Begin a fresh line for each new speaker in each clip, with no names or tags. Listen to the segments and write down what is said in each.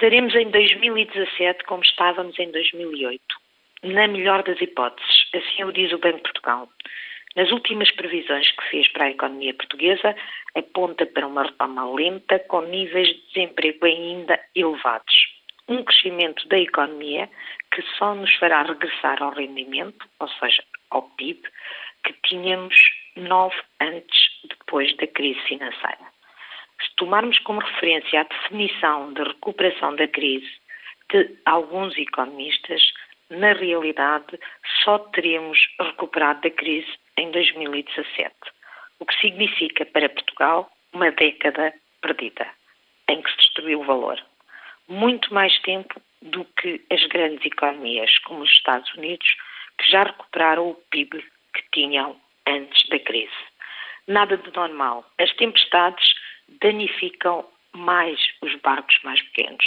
Estaremos em 2017 como estávamos em 2008. Na melhor das hipóteses, assim o diz o Banco de Portugal. Nas últimas previsões que fez para a economia portuguesa, aponta para uma retoma lenta com níveis de desemprego ainda elevados. Um crescimento da economia que só nos fará regressar ao rendimento, ou seja, ao PIB, que tínhamos nove antes, depois da crise financeira. Tomarmos como referência a definição de recuperação da crise de alguns economistas, na realidade só teremos recuperado da crise em 2017, o que significa para Portugal uma década perdida, em que se destruiu o valor. Muito mais tempo do que as grandes economias, como os Estados Unidos, que já recuperaram o PIB que tinham antes da crise. Nada de normal. As tempestades danificam mais os barcos mais pequenos.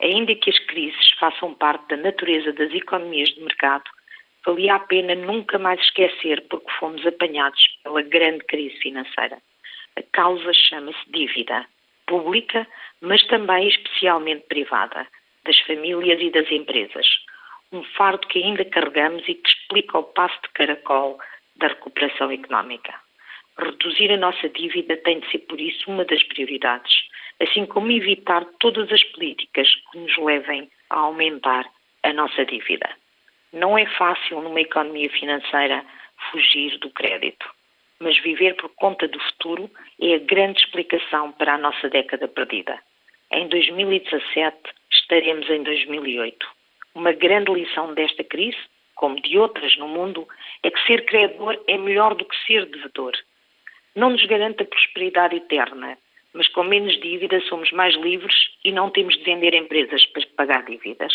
Ainda que as crises façam parte da natureza das economias de mercado, valia a pena nunca mais esquecer porque fomos apanhados pela grande crise financeira. A causa chama-se dívida, pública, mas também especialmente privada, das famílias e das empresas. Um fardo que ainda carregamos e que explica o passo de caracol da recuperação económica. Reduzir a nossa dívida tem de ser, por isso, uma das prioridades, assim como evitar todas as políticas que nos levem a aumentar a nossa dívida. Não é fácil, numa economia financeira, fugir do crédito, mas viver por conta do futuro é a grande explicação para a nossa década perdida. Em 2017 estaremos em 2008. Uma grande lição desta crise, como de outras no mundo, é que ser credor é melhor do que ser devedor não nos garante a prosperidade eterna, mas com menos dívida somos mais livres e não temos de vender empresas para pagar dívidas.